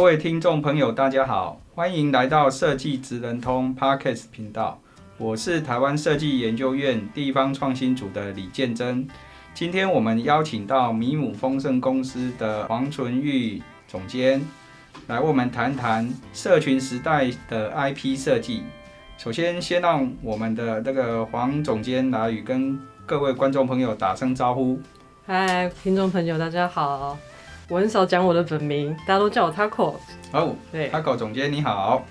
各位听众朋友，大家好，欢迎来到设计职人通 Podcast 频道。我是台湾设计研究院地方创新组的李建珍。今天我们邀请到米姆丰盛公司的黄纯玉总监来为我们谈谈社群时代的 IP 设计。首先，先让我们的这个黄总监来与跟各位观众朋友打声招呼。嗨，听众朋友，大家好。我很少讲我的本名，大家都叫我 Taco。哦，对，Taco 总监你好。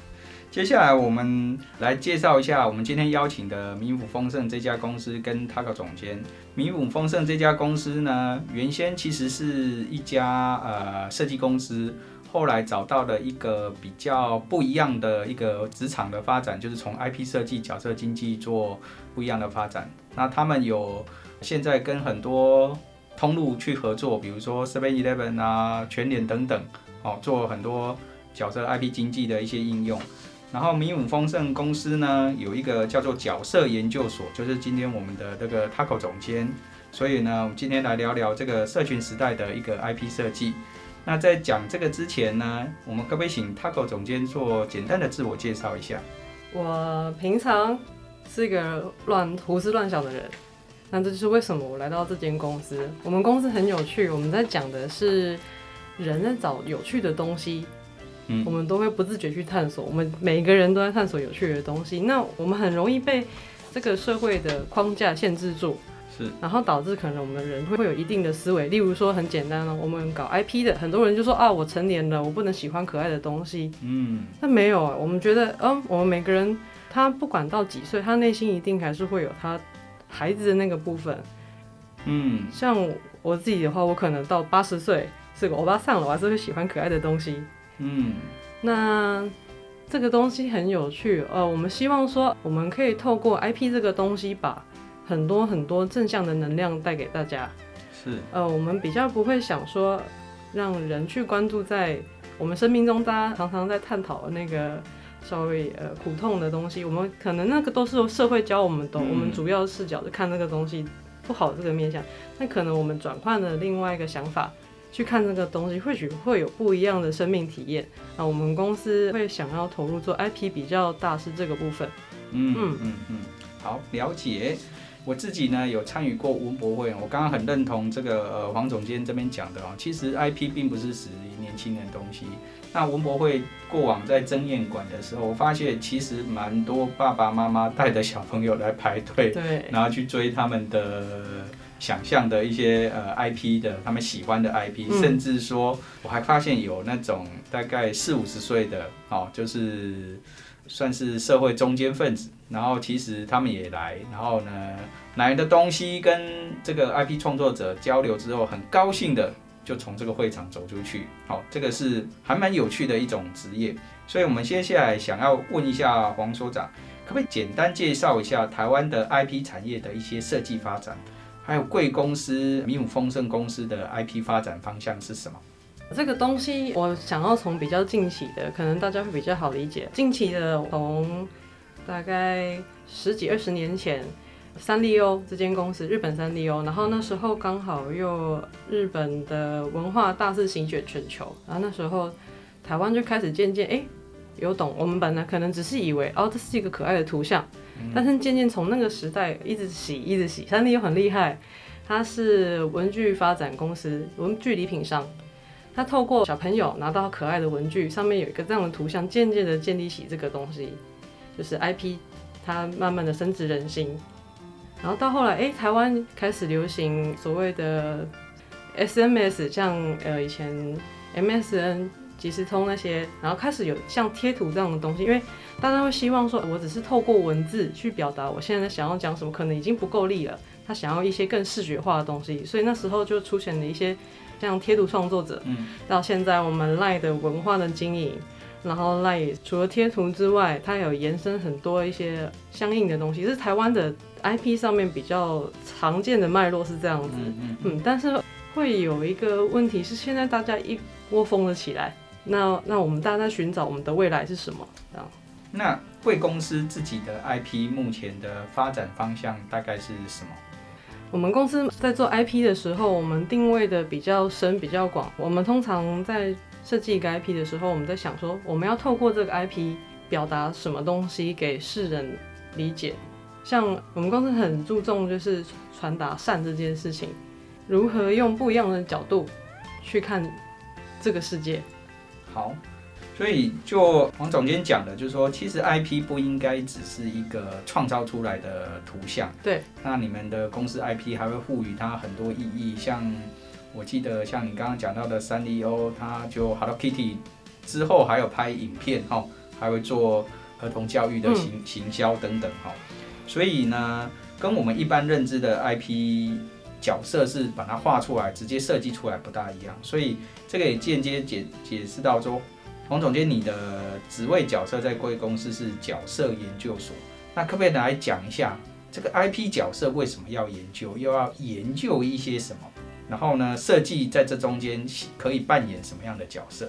接下来我们来介绍一下我们今天邀请的米府丰盛这家公司跟 Taco 总监。米府丰盛这家公司呢，原先其实是一家呃设计公司，后来找到了一个比较不一样的一个职场的发展，就是从 IP 设计、角色经济做不一样的发展。那他们有现在跟很多通路去合作，比如说 Seven Eleven 啊、全联等等，哦，做很多角色 IP 经济的一些应用。然后米姆丰盛公司呢，有一个叫做角色研究所，就是今天我们的这个 Taco 总监。所以呢，我们今天来聊聊这个社群时代的一个 IP 设计。那在讲这个之前呢，我们可不可以请 Taco 总监做简单的自我介绍一下？我平常是一个乱胡思乱想的人。那这就是为什么我来到这间公司。我们公司很有趣，我们在讲的是人在找有趣的东西，嗯，我们都会不自觉去探索。我们每个人都在探索有趣的东西。那我们很容易被这个社会的框架限制住，是，然后导致可能我们人会会有一定的思维。例如说很简单哦，我们搞 IP 的，很多人就说啊，我成年了，我不能喜欢可爱的东西，嗯，但没有啊，我们觉得，嗯，我们每个人他不管到几岁，他内心一定还是会有他。孩子的那个部分，嗯，像我自己的话，我可能到八十岁是个欧巴桑了，我还是会喜欢可爱的东西，嗯，那这个东西很有趣，呃，我们希望说，我们可以透过 IP 这个东西，把很多很多正向的能量带给大家，是，呃，我们比较不会想说让人去关注在我们生命中大家常常在探讨的那个。稍微呃苦痛的东西，我们可能那个都是社会教我们的，嗯、我们主要视角是看那个东西不好这个面向。那可能我们转换了另外一个想法去看这个东西，或许会有不一样的生命体验。那我们公司会想要投入做 IP 比较大是这个部分。嗯嗯嗯嗯，好，了解。我自己呢有参与过文博会，我刚刚很认同这个呃黄总监这边讲的哦，其实 IP 并不是属于年轻人的东西。那文博会过往在争艳馆的时候，我发现其实蛮多爸爸妈妈带着小朋友来排队，对，然后去追他们的想象的一些呃 IP 的，他们喜欢的 IP，嗯，甚至说我还发现有那种大概四五十岁的哦，就是算是社会中间分子，然后其实他们也来，然后呢来的东西跟这个 IP 创作者交流之后，很高兴的。就从这个会场走出去，好，这个是还蛮有趣的一种职业。所以，我们接下来想要问一下黄所长，可不可以简单介绍一下台湾的 IP 产业的一些设计发展，还有贵公司米姆丰盛公司的 IP 发展方向是什么？这个东西我想要从比较近期的，可能大家会比较好理解。近期的，从大概十几二十年前。三丽鸥这间公司，日本三丽鸥，然后那时候刚好又日本的文化大肆席卷全球，然后那时候台湾就开始渐渐哎有懂，我们本来可能只是以为哦这是一个可爱的图像，但是渐渐从那个时代一直洗一直洗，三丽鸥很厉害，它是文具发展公司，文具礼品商，它透过小朋友拿到可爱的文具，上面有一个这样的图像，渐渐的建立起这个东西，就是 IP，它慢慢的升值人心。然后到后来，哎，台湾开始流行所谓的 SMS，像呃以前 MSN、即时通那些，然后开始有像贴图这样的东西，因为大家会希望说，我只是透过文字去表达我现在想要讲什么，可能已经不够力了，他想要一些更视觉化的东西，所以那时候就出现了一些像贴图创作者，嗯，到现在我们 LINE 的文化的经营，然后 LINE 除了贴图之外，它有延伸很多一些相应的东西，是台湾的 IP 上面比较常见的脉络是这样子，嗯，嗯，嗯，但是会有一个问题是，现在大家一窝蜂了起来，那那我们大家在寻找我们的未来是什么？这样。那贵公司自己的 IP 目前的发展方向大概是什么？我们公司在做 IP 的时候，我们定位的比较深、比较广。我们通常在设计一个 IP 的时候，我们在想说，我们要透过这个 IP 表达什么东西给世人理解。像我们公司很注重就是传达善这件事情，如何用不一样的角度去看这个世界。好。所以，就黄总监讲的，就是说，其实 IP 不应该只是一个创造出来的图像。对。那你们的公司 IP 还会赋予它很多意义，像我记得，像你刚刚讲到的三丽鸥，它就 Hello Kitty 之后还有拍影片哈，还会做儿童教育的行、嗯、行销等等哈。所以呢，跟我们一般认知的 IP 角色是把它画出来，直接设计出来不大一样。所以这个也间接解解释到说。黄总监，你的职位角色在贵公司是角色研究所，那可不可以来讲一下这个 IP 角色为什么要研究，又要研究一些什么？然后呢，设计在这中间可以扮演什么样的角色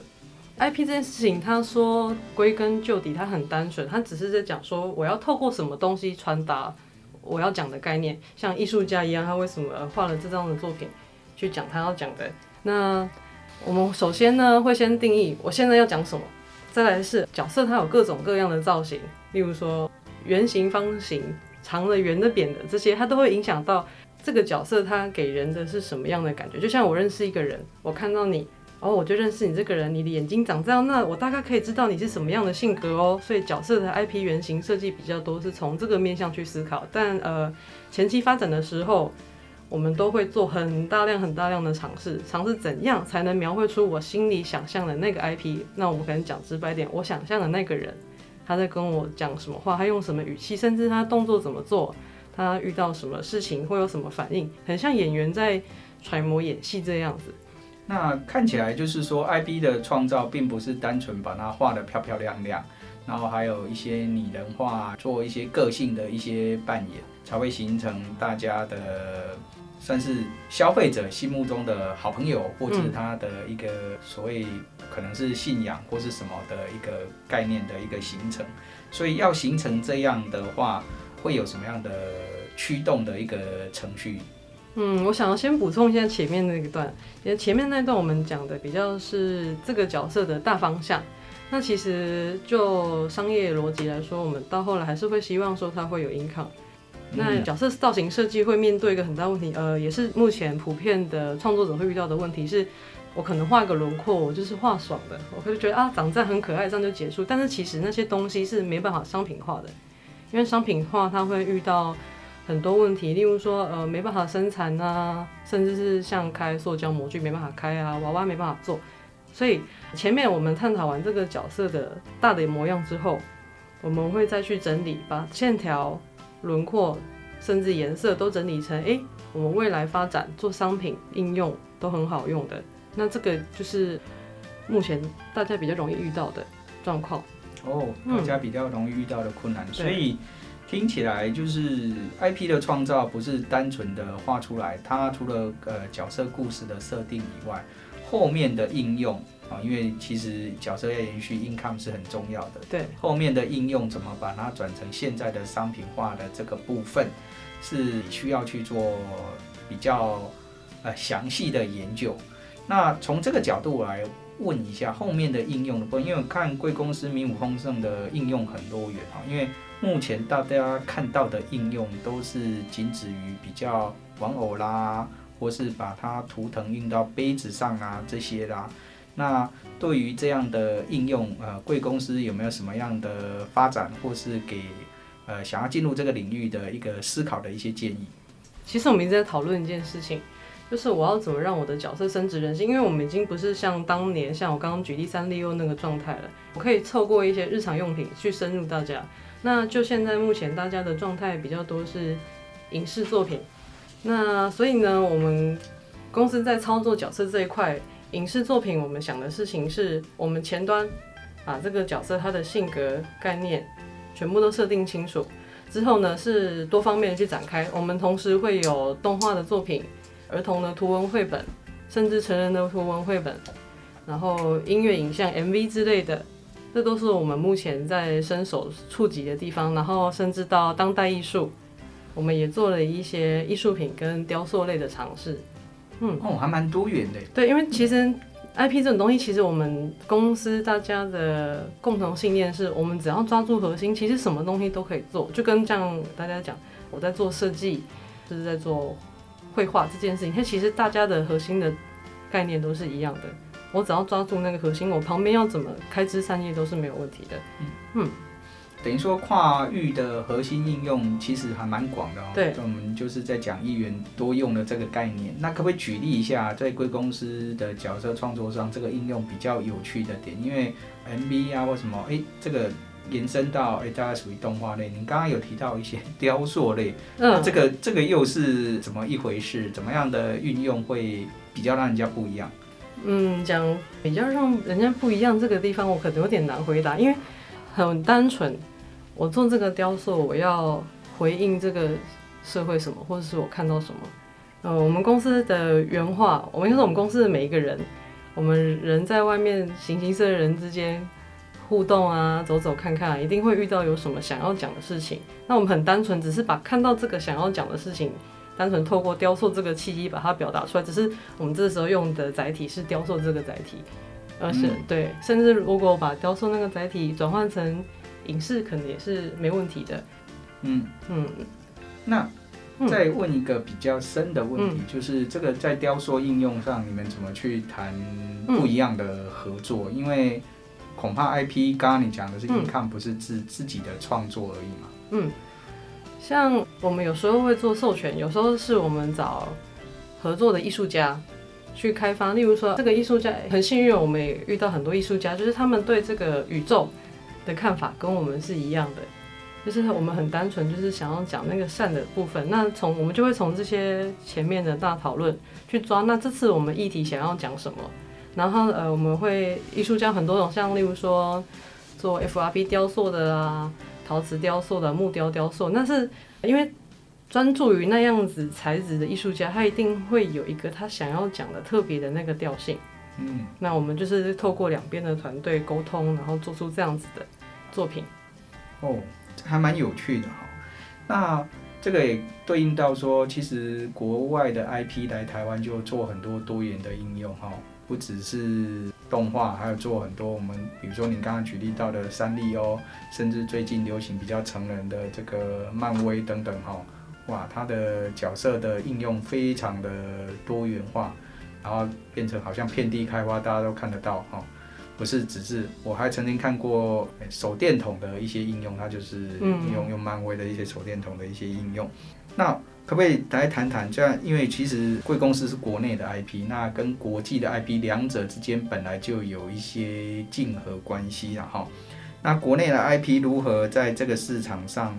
？IP 这件事情，他说归根究底，它很单纯，他只是在讲说我要透过什么东西传达我要讲的概念，像艺术家一样，他为什么画了这张的作品，去讲他要讲的那。我们首先呢会先定义我现在要讲什么，再来是角色，它有各种各样的造型，例如说圆形、方形、长的、圆的、扁的这些，它都会影响到这个角色它给人的是什么样的感觉。就像我认识一个人，我看到你，哦，我就认识你这个人，你的眼睛长这样，那我大概可以知道你是什么样的性格哦。所以角色的 IP 原型设计比较多是从这个面向去思考，但呃前期发展的时候。我们都会做很大量、很大量的尝试，尝试怎样才能描绘出我心里想象的那个 IP。那我们可能讲直白点，我想象的那个人，他在跟我讲什么话，他用什么语气，甚至他动作怎么做，他遇到什么事情会有什么反应，很像演员在揣摩演戏这样子。那看起来就是说，IP 的创造并不是单纯把它画得漂漂亮亮，然后还有一些拟人化，做一些个性的一些扮演，才会形成大家的。算是消费者心目中的好朋友，或者是他的一个所谓可能是信仰或是什么的一个概念的一个形成。所以要形成这样的话，会有什么样的驱动的一个程序？嗯，我想要先补充一下前面那一段，因为前面那段我们讲的比较是这个角色的大方向。那其实就商业逻辑来说，我们到后来还是会希望说它会有 income。那角色造型设计会面对一个很大问题，呃，也是目前普遍的创作者会遇到的问题是，我可能画个轮廓，我就是画爽的，我会觉得啊，长这样很可爱，这样就结束。但是其实那些东西是没办法商品化的，因为商品化它会遇到很多问题，例如说呃没办法生产啊，甚至是像开塑胶模具没办法开啊，娃娃没办法做。所以前面我们探讨完这个角色的大的模样之后，我们会再去整理，把线条。轮廓甚至颜色都整理成，哎、欸，我们未来发展做商品应用都很好用的。那这个就是目前大家比较容易遇到的状况。哦，大家比较容易遇到的困难。嗯、所以听起来就是 IP 的创造不是单纯的画出来，它除了呃角色故事的设定以外，后面的应用。啊，因为其实角色要延续 income 是很重要的。对，后面的应用怎么把它转成现在的商品化的这个部分，是需要去做比较呃详细的研究。那从这个角度来问一下后面的应用的部分，因为我看贵公司名武丰盛的应用很多元啊。因为目前大家看到的应用都是仅止于比较玩偶啦，或是把它图腾印到杯子上啊这些啦。那对于这样的应用，呃，贵公司有没有什么样的发展，或是给呃想要进入这个领域的一个思考的一些建议？其实我们一直在讨论一件事情，就是我要怎么让我的角色升值人心，因为我们已经不是像当年像我刚刚举例三丽鸥那个状态了，我可以透过一些日常用品去深入大家。那就现在目前大家的状态比较多是影视作品，那所以呢，我们。公司在操作角色这一块，影视作品我们想的事情是我们前端把这个角色他的性格概念全部都设定清楚，之后呢是多方面去展开。我们同时会有动画的作品、儿童的图文绘本，甚至成人的图文绘本，然后音乐影像 MV 之类的。这都是我们目前在伸手触及的地方，然后甚至到当代艺术，我们也做了一些艺术品跟雕塑类的尝试。嗯，哦，还蛮多元的。对，因为其实 IP 这种东西，其实我们公司大家的共同信念是，我们只要抓住核心，其实什么东西都可以做。就跟这样大家讲，我在做设计，就是在做绘画这件事情，它其实大家的核心的概念都是一样的。我只要抓住那个核心，我旁边要怎么开枝散叶都是没有问题的。嗯，嗯，等于说跨域的核心应用其实还蛮广的哦。对，我们就是在讲一元多用的这个概念。那可不可以举例一下，在贵公司的角色创作上，这个应用比较有趣的点？因为 MV 啊或什么，哎、欸，这个延伸到哎、欸，大概属于动画类。您刚刚有提到一些 雕塑类，嗯，这个这个又是怎么一回事？怎么样的运用会比较让人家不一样？嗯，讲比较让人家不一样这个地方，我可能有点难回答，因为很单纯，我做这个雕塑，我要回应这个社会什么，或者是我看到什么。呃，我们公司的原话，我们就是我们公司的每一个人，我们人在外面形形色色人之间互动啊，走走看看，一定会遇到有什么想要讲的事情。那我们很单纯，只是把看到这个想要讲的事情。单纯透过雕塑这个契机把它表达出来，只是我们这时候用的载体是雕塑这个载体，而是、嗯、对，甚至如果把雕塑那个载体转换成影视，可能也是没问题的。嗯嗯，那再问一个比较深的问题，嗯、就是这个在雕塑应用上，你们怎么去谈不一样的合作？嗯、因为恐怕 IP 刚刚你讲的是 in-com，不是自自己的创作而已嘛。嗯。像我们有时候会做授权，有时候是我们找合作的艺术家去开发。例如说，这个艺术家很幸运，我们也遇到很多艺术家，就是他们对这个宇宙的看法跟我们是一样的。就是我们很单纯，就是想要讲那个善的部分。那从我们就会从这些前面的大讨论去抓。那这次我们议题想要讲什么？然后呃，我们会艺术家很多种，像例如说做 FRP 雕塑的啊。陶瓷雕塑的木雕雕塑，那是因为专注于那样子材质的艺术家，他一定会有一个他想要讲的特别的那个调性。嗯，那我们就是透过两边的团队沟通，然后做出这样子的作品。哦，还蛮有趣的哈。那这个也对应到说，其实国外的 IP 来台湾就做很多多元的应用哈。不只是动画，还有做很多我们，比如说你刚刚举例到的三丽鸥，甚至最近流行比较成人的这个漫威等等哈，哇，它的角色的应用非常的多元化，然后变成好像遍地开花，大家都看得到哈，不是只是，我还曾经看过手电筒的一些应用，它就是用用漫威的一些手电筒的一些应用，那。可不可以来谈谈这样？因为其实贵公司是国内的 IP，那跟国际的 IP 两者之间本来就有一些竞合关系了哈。那国内的 IP 如何在这个市场上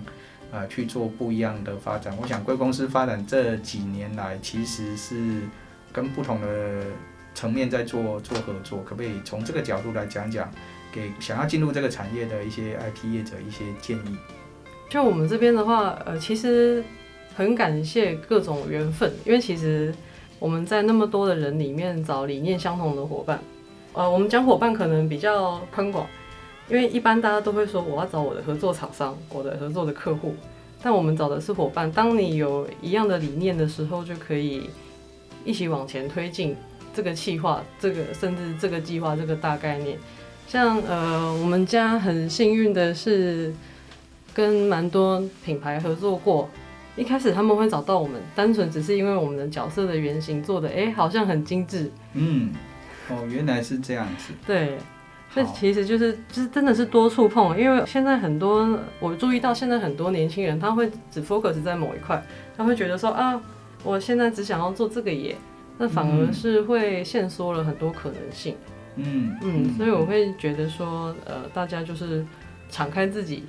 呃去做不一样的发展？我想贵公司发展这几年来其实是跟不同的层面在做做合作。可不可以从这个角度来讲讲，给想要进入这个产业的一些 IP 业者一些建议？就我们这边的话，呃，其实。很感谢各种缘分，因为其实我们在那么多的人里面找理念相同的伙伴。呃，我们讲伙伴可能比较宽广，因为一般大家都会说我要找我的合作厂商，我的合作的客户，但我们找的是伙伴。当你有一样的理念的时候，就可以一起往前推进这个计划，这个甚至这个计划这个大概念。像呃，我们家很幸运的是跟蛮多品牌合作过。一开始他们会找到我们，单纯只是因为我们的角色的原型做的，哎、欸，好像很精致。嗯，哦，原来是这样子。对，这其实就是就是真的是多触碰，因为现在很多我注意到，现在很多年轻人他会只 focus 在某一块，他会觉得说啊，我现在只想要做这个耶，那反而是会限缩了很多可能性。嗯嗯，所以我会觉得说，呃，大家就是敞开自己，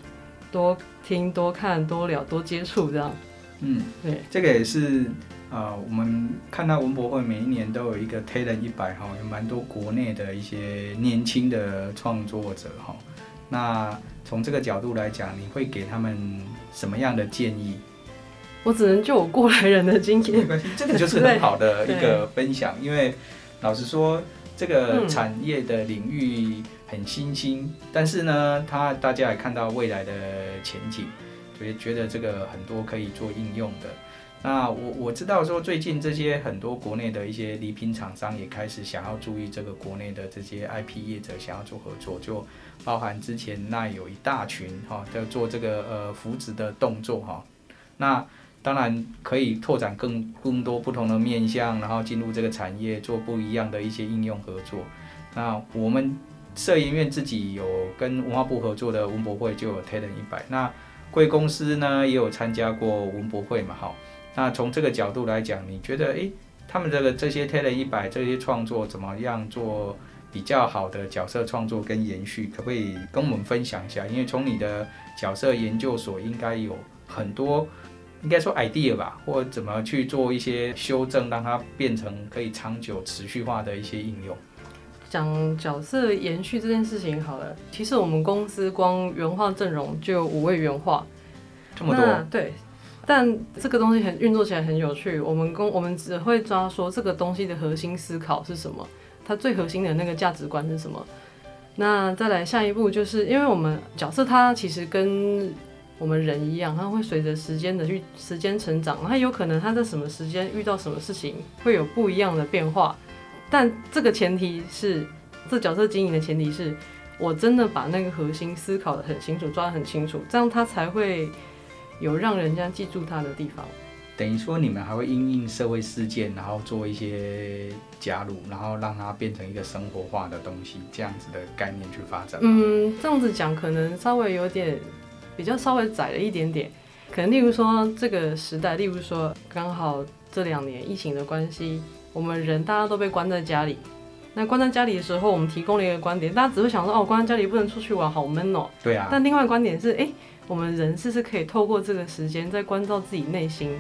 多听、多看、多聊、多接触这样。嗯，对，这个也是呃，我们看到文博会每一年都有一个 Talent 一百哈，有蛮多国内的一些年轻的创作者哈。那从这个角度来讲，你会给他们什么样的建议？我只能就我过来人的经验，没关系，这个就是很好的一个分享。因为老实说，这个产业的领域很新兴，嗯、但是呢，它大家也看到未来的前景，所以觉得这个很多可以做应用的。那我我知道说，最近这些很多国内的一些礼品厂商也开始想要注意这个国内的这些 IP 业者想要做合作，就包含之前那有一大群哈在做这个呃扶植的动作哈，那。当然可以拓展更更多不同的面向，然后进入这个产业做不一样的一些应用合作。那我们摄影院自己有跟文化部合作的文博会就有 Talent 一百，那贵公司呢也有参加过文博会嘛，好。那从这个角度来讲，你觉得诶，他们这个这些 Talent 一百这些创作怎么样做比较好的角色创作跟延续？可不可以跟我们分享一下？因为从你的角色研究所应该有很多。应该说 idea 吧，或者怎么去做一些修正，让它变成可以长久持续化的一些应用。讲角色延续这件事情好了，其实我们公司光原画阵容就有五位原画，这么多。对，但这个东西很运作起来很有趣。我们公我们只会抓说这个东西的核心思考是什么，它最核心的那个价值观是什么。那再来下一步就是，因为我们角色它其实跟我们人一样，他会随着时间的去时间成长，他有可能他在什么时间遇到什么事情会有不一样的变化，但这个前提是，这角色经营的前提是我真的把那个核心思考的很清楚，抓得很清楚，这样他才会有让人家记住他的地方。等于说你们还会因应社会事件，然后做一些加入，然后让它变成一个生活化的东西，这样子的概念去发展。嗯，这样子讲可能稍微有点。比较稍微窄了一点点，可能例如说这个时代，例如说刚好这两年疫情的关系，我们人大家都被关在家里。那关在家里的时候，我们提供了一个观点，大家只会想说哦，关在家里不能出去玩，好闷哦。对啊。但另外观点是，哎，我们人是不是可以透过这个时间在关照自己内心？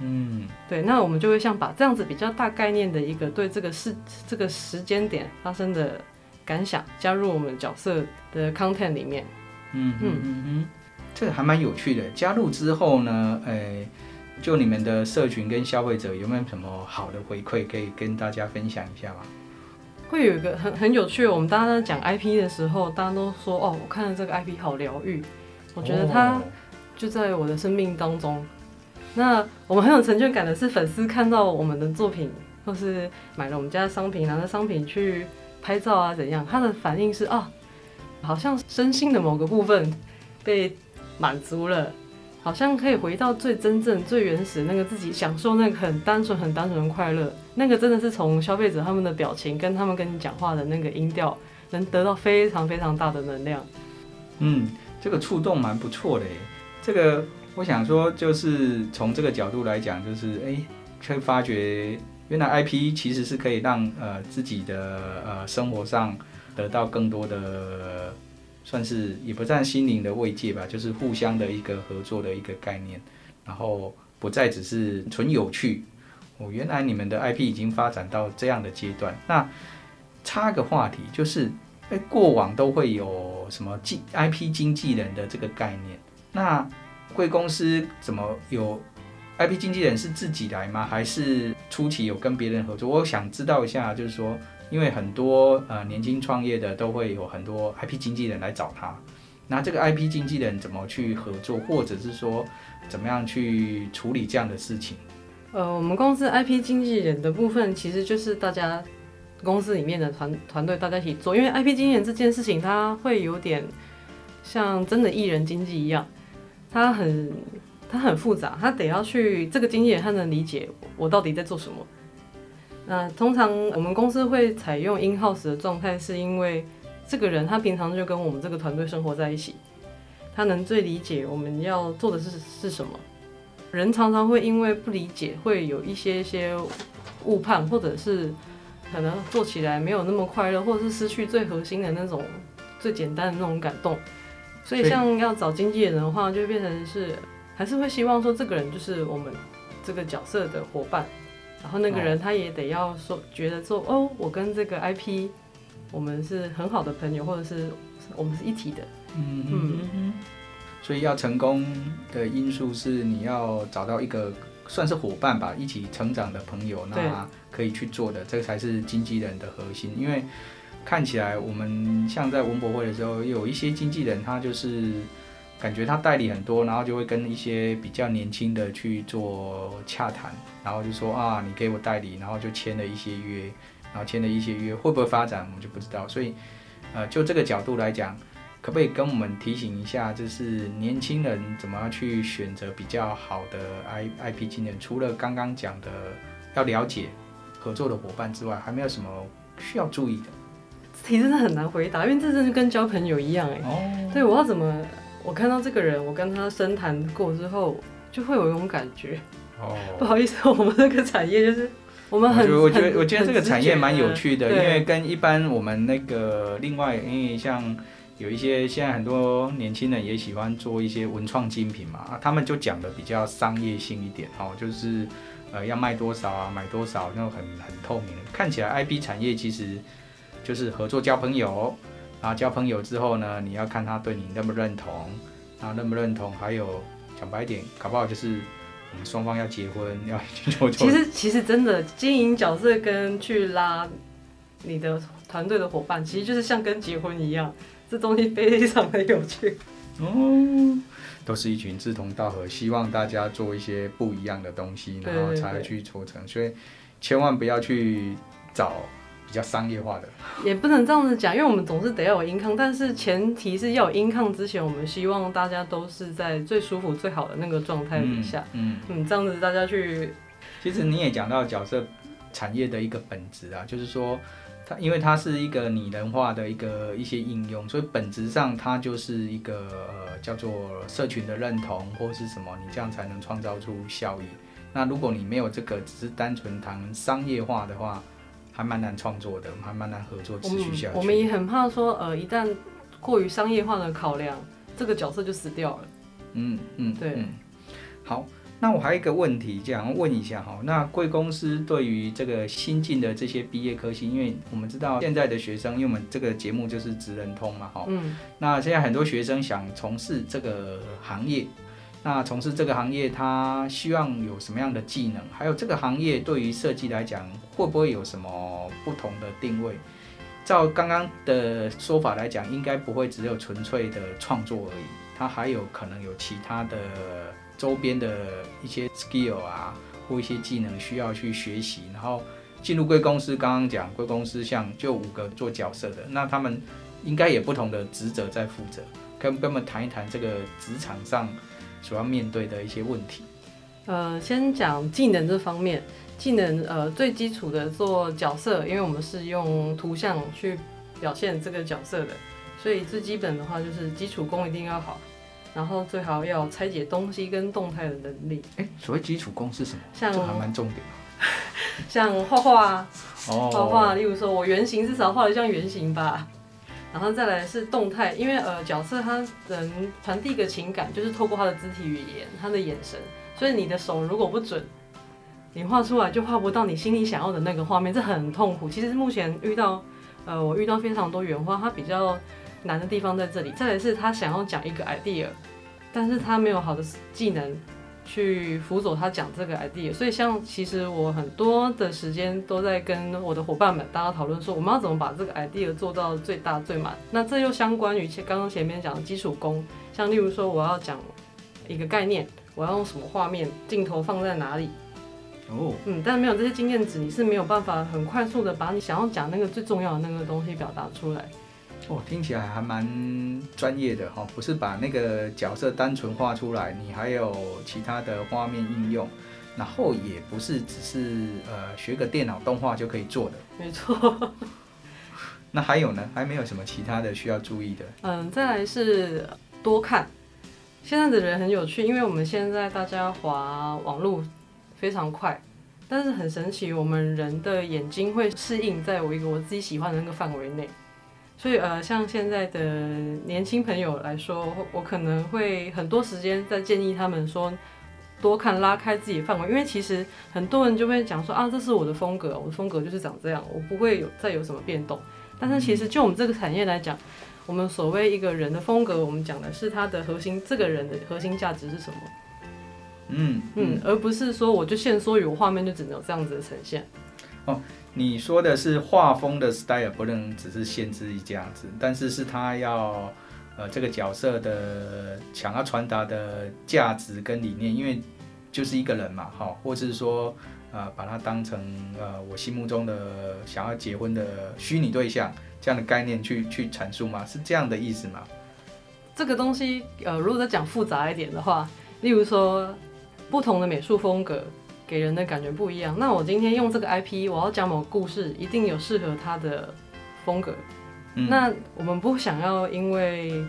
嗯，对。那我们就会像把这样子比较大概念的一个对这个事这个时间点发生的感想加入我们角色的 content 里面。嗯嗯嗯嗯，这个还蛮有趣的。加入之后呢，诶，就你们的社群跟消费者有没有什么好的回馈可以跟大家分享一下吗？会有一个很很有趣的，我们大家在讲 IP 的时候，大家都说哦，我看了这个 IP 好疗愈，我觉得它就在我的生命当中。哦、那我们很有成就感的是，粉丝看到我们的作品，或是买了我们家的商品，拿着商品去拍照啊，怎样？他的反应是啊。好像身心的某个部分被满足了，好像可以回到最真正、最原始那个自己，享受那个很单纯、很单纯的快乐。那个真的是从消费者他们的表情跟他们跟你讲话的那个音调，能得到非常非常大的能量。嗯，这个触动蛮不错的耶。这个我想说，就是从这个角度来讲，就是哎，可以发觉原来 IP 其实是可以让呃自己的呃生活上。得到更多的，算是也不算心灵的慰藉吧，就是互相的一个合作的一个概念，然后不再只是纯有趣。哦，原来你们的 IP 已经发展到这样的阶段。那插个话题，就是哎，过往都会有什么经 IP 经纪人的这个概念？那贵公司怎么有 IP 经纪人是自己来吗？还是初期有跟别人合作？我想知道一下，就是说。因为很多呃年轻创业的都会有很多 IP 经纪人来找他，那这个 IP 经纪人怎么去合作，或者是说怎么样去处理这样的事情？呃，我们公司 IP 经纪人的部分其实就是大家公司里面的团团队大家一起做，因为 IP 经纪人这件事情它会有点像真的艺人经纪一样，它很它很复杂，它得要去这个经纪人他能理解我到底在做什么。那通常我们公司会采用 in house 的状态，是因为这个人他平常就跟我们这个团队生活在一起，他能最理解我们要做的是是什么。人常常会因为不理解，会有一些一些误判，或者是可能做起来没有那么快乐，或者是失去最核心的那种最简单的那种感动。所以像要找经纪人的话，就变成是还是会希望说这个人就是我们这个角色的伙伴，然后那个人他也得要说觉得说哦，我跟这个 IP 我们是很好的朋友，或者是我们是一体的。嗯嗯嗯。所以要成功的因素是你要找到一个算是伙伴吧，一起成长的朋友，那可以去做的，这个才是经纪人的核心。因为看起来我们像在文博会的时候，有一些经纪人他就是。感觉他代理很多，然后就会跟一些比较年轻的去做洽谈，然后就说啊，你给我代理，然后就签了一些约，然后签了一些约，会不会发展我们就不知道。所以，呃，就这个角度来讲，可不可以跟我们提醒一下，就是年轻人怎么样去选择比较好的 I I P 经验？除了刚刚讲的要了解合作的伙伴之外，还没有什么需要注意的？这题真的很难回答，因为这真的跟交朋友一样哎。哦。对，我要怎么？我看到这个人，我跟他深谈过之后，就会有一种感觉。哦，不好意思，我们这个产业就是我们很，我觉得我觉得这个产业蛮有趣的，因为跟一般我们那个另外，因为像有一些现在很多年轻人也喜欢做一些文创精品嘛，他们就讲的比较商业性一点哦，就是呃要卖多少啊，买多少那种很很透明的。看起来 IP 产业其实就是合作交朋友。然后交朋友之后呢，你要看他对你认不认同，然后认不认同，还有讲白一点，搞不好就是我们双方要结婚，要去做。其实其实真的经营角色跟去拉你的团队的伙伴，其实就是像跟结婚一样，这东西非常的有趣。哦，都是一群志同道合，希望大家做一些不一样的东西，然后才去促成。所以千万不要去找。比较商业化的，也不能这样子讲，因为我们总是得要有 income，但是前提是要有 income 之前，我们希望大家都是在最舒服、最好的那个状态底下。嗯嗯，嗯，这样子大家去。其实你也讲到角色产业的一个本质啊，就是说它因为它是一个拟人化的一个一些应用，所以本质上它就是一个呃叫做社群的认同或是什么，你这样才能创造出效益。那如果你没有这个，只是单纯谈商业化的话，还蛮难创作的，还蛮难合作持续下去。我们也很怕说，呃，一旦过于商业化的考量，这个角色就死掉了。嗯嗯，对嗯。好，那我还有一个问题，这样问一下哈。那贵公司对于这个新进的这些毕业科系，因为我们知道现在的学生，因为我们这个节目就是职人通嘛，哈。嗯。那现在很多学生想从事这个行业。那从事这个行业，他希望有什么样的技能？还有这个行业对于设计来讲，会不会有什么不同的定位？照刚刚的说法来讲，应该不会只有纯粹的创作而已，它还有可能有其他的周边的一些 skill 啊，或一些技能需要去学习。然后进入贵公司，刚刚讲贵公司像就五个做角色的，那他们应该有不同的职责在负责，跟跟我们谈一谈这个职场上。主要面对的一些问题，呃，先讲技能这方面，技能呃最基础的做角色，因为我们是用图像去表现这个角色的，所以最基本的话就是基础功一定要好，然后最好要拆解东西跟动态的能力。哎，所谓基础功是什么？像这还蛮重点。像画画啊，画画，例如说我原型至少画得像原型吧。然后再来是动态，因为呃角色他能传递一个情感，就是透过他的肢体语言、他的眼神，所以你的手如果不准，你画出来就画不到你心里想要的那个画面，这很痛苦。其实目前遇到，呃我遇到非常多原画，他比较难的地方在这里。再来是他想要讲一个 idea，但是他没有好的技能。去辅佐他讲这个 idea，所以像其实我很多的时间都在跟我的伙伴们大家讨论说，我们要怎么把这个 idea 做到最大最满。那这又相关于刚刚前面讲的基础功，像例如说我要讲一个概念，我要用什么画面，镜头放在哪里。哦，嗯，但没有这些经验值，你是没有办法很快速的把你想要讲那个最重要的那个东西表达出来。哦，听起来还蛮专业的哈，不是把那个角色单纯画出来，你还有其他的画面应用，然后也不是只是呃学个电脑动画就可以做的。没错。那还有呢？还没有什么其他的需要注意的？嗯，再来是多看。现在的人很有趣，因为我们现在大家滑网络非常快，但是很神奇，我们人的眼睛会适应在我一个我自己喜欢的那个范围内。所以呃，像现在的年轻朋友来说，我可能会很多时间在建议他们说，多看，拉开自己的范围，因为其实很多人就会讲说啊，这是我的风格，我的风格就是长这样，我不会有再有什么变动。但是其实就我们这个产业来讲，我们所谓一个人的风格，我们讲的是他的核心，这个人的核心价值是什么？嗯嗯，而不是说我就限缩于我画面就只能有这样子的呈现。哦，你说的是画风的 style 不能只是限制于这样子，但是是他要呃这个角色的想要传达的价值跟理念，因为就是一个人嘛，哈，或者是说呃把它当成呃我心目中的想要结婚的虚拟对象这样的概念去去阐述吗？是这样的意思吗？这个东西呃，如果再讲复杂一点的话，例如说不同的美术风格。给人的感觉不一样。那我今天用这个 IP，我要讲某个故事，一定有适合他的风格。嗯、那我们不想要，因为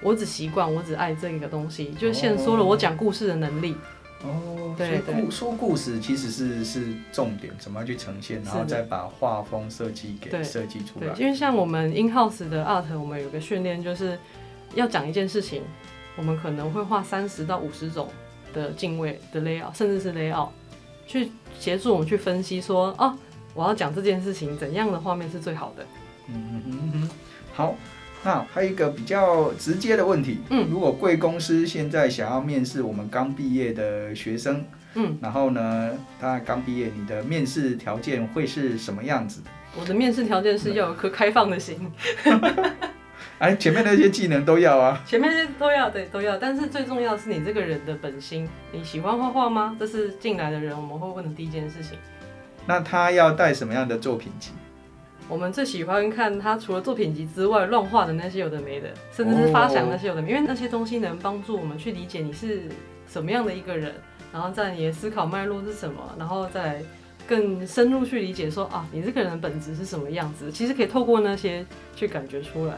我只习惯，我只爱这个东西，就限缩了我讲故事的能力。哦，对故说故事其实是是重点，怎么样去呈现，然后再把画风设计给设计出来。对，因为像我们 in house 的 art，我们有个训练，就是要讲一件事情，我们可能会画三十到五十种的敬畏的 layout，甚至是 layout。去协助我们去分析说，哦，我要讲这件事情，怎样的画面是最好的？嗯嗯嗯，好，那还有一个比较直接的问题，嗯，如果贵公司现在想要面试我们刚毕业的学生，嗯，然后呢，他刚毕业，你的面试条件会是什么样子？我的面试条件是要有颗开放的心。哎，前面那些技能都要啊，前面那些都要，对，都要。但是最重要的是你这个人的本心，你喜欢画画吗？这是进来的人我们会问的第一件事情。那他要带什么样的作品集？我们最喜欢看他除了作品集之外乱画的那些有的没的，甚至是发想那些有的没，因为那些东西能帮助我们去理解你是什么样的一个人，然后在你的思考脉络是什么，然后再更深入去理解说啊，你这个人的本质是什么样子。其实可以透过那些去感觉出来。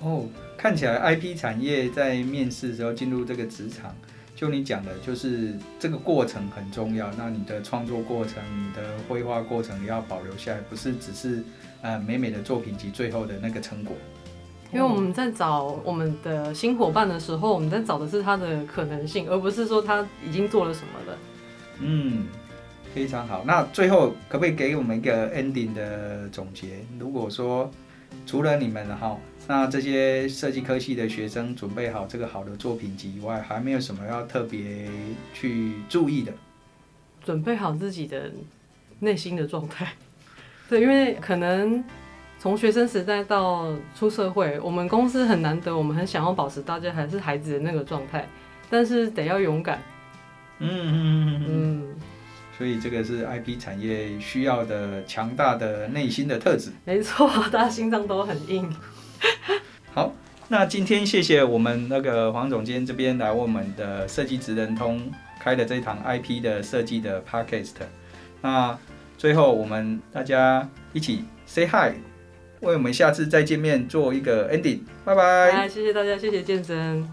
哦，看起来 IP 产业在面试的时候进入这个职场，就你讲的，就是这个过程很重要。那你的创作过程、你的绘画过程也要保留下来，不是只是呃美美的作品集最后的那个成果。因为我们在找我们的新伙伴的时候，我们在找的是他的可能性，而不是说他已经做了什么了。嗯，非常好。那最后可不可以给我们一个 ending 的总结？如果说除了你们哈。那这些设计科系的学生准备好这个好的作品集以外，还没有什么要特别去注意的？准备好自己的内心的状态。对，因为可能从学生时代到出社会，我们公司很难得，我们很想要保持大家还是孩子的那个状态，但是得要勇敢。嗯嗯嗯嗯。所以这个是 IP 产业需要的强大的内心的特质。没错，大家心脏都很硬。好，那今天谢谢我们那个黄总监这边来我们的设计直人通开的这一堂 IP 的设计的 Podcast。那最后我们大家一起 Say Hi，为我们下次再见面做一个 Ending。拜拜。谢谢大家，谢谢建真。